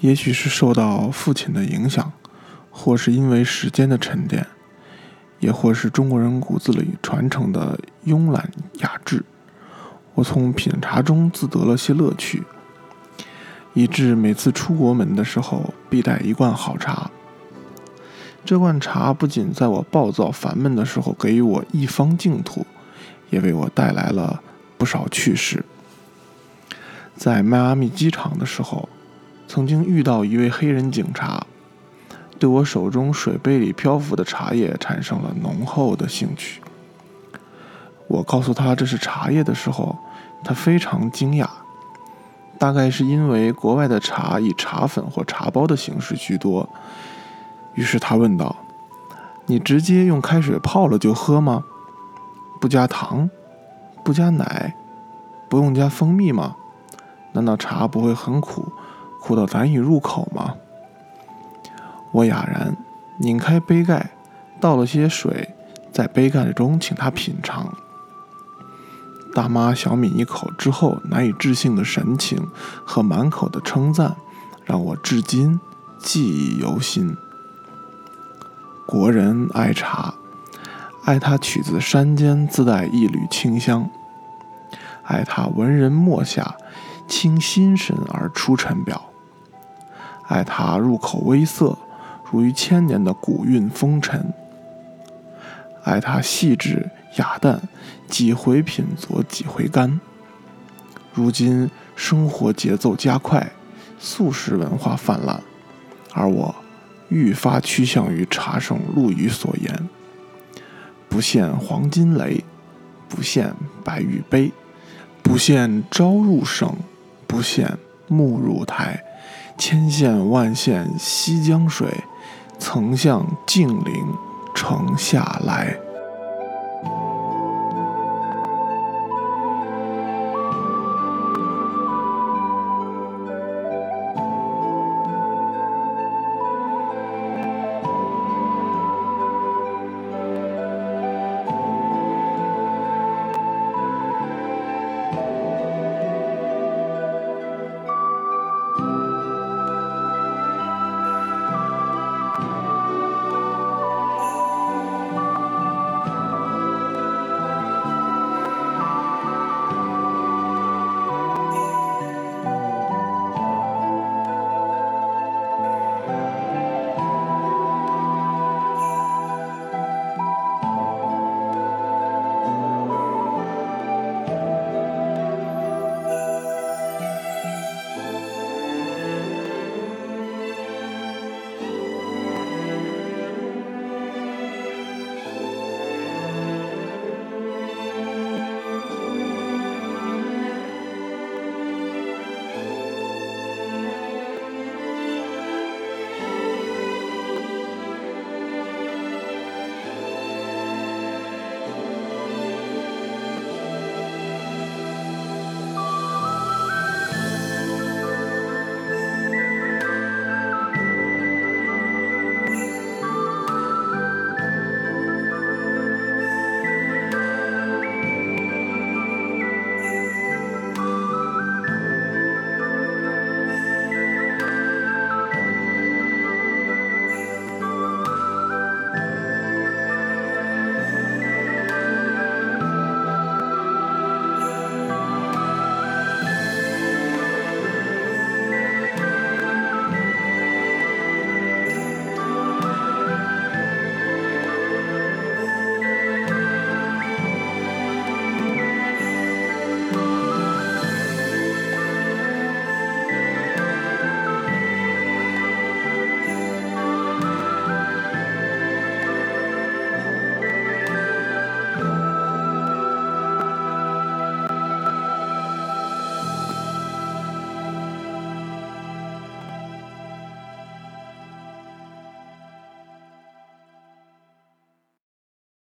也许是受到父亲的影响，或是因为时间的沉淀，也或是中国人骨子里传承的慵懒雅致，我从品茶中自得了些乐趣，以致每次出国门的时候必带一罐好茶。这罐茶不仅在我暴躁烦闷的时候给予我一方净土，也为我带来了不少趣事。在迈阿密机场的时候，曾经遇到一位黑人警察，对我手中水杯里漂浮的茶叶产生了浓厚的兴趣。我告诉他这是茶叶的时候，他非常惊讶，大概是因为国外的茶以茶粉或茶包的形式居多。于是他问道：“你直接用开水泡了就喝吗？不加糖，不加奶，不用加蜂蜜吗？难道茶不会很苦，苦到难以入口吗？”我哑然，拧开杯盖，倒了些水在杯盖中，请他品尝。大妈小抿一口之后，难以置信的神情和满口的称赞，让我至今记忆犹新。国人爱茶，爱它取自山间自带一缕清香，爱它文人墨下倾心神而出尘表，爱它入口微涩，如于千年的古韵风尘，爱它细致雅淡，几回品佐几回甘。如今生活节奏加快，素食文化泛滥，而我。愈发趋向于茶圣陆羽所言：“不羡黄金雷，不羡白玉杯，不羡朝入省，不羡暮入台。千线万线西江水，曾向静陵城下来。”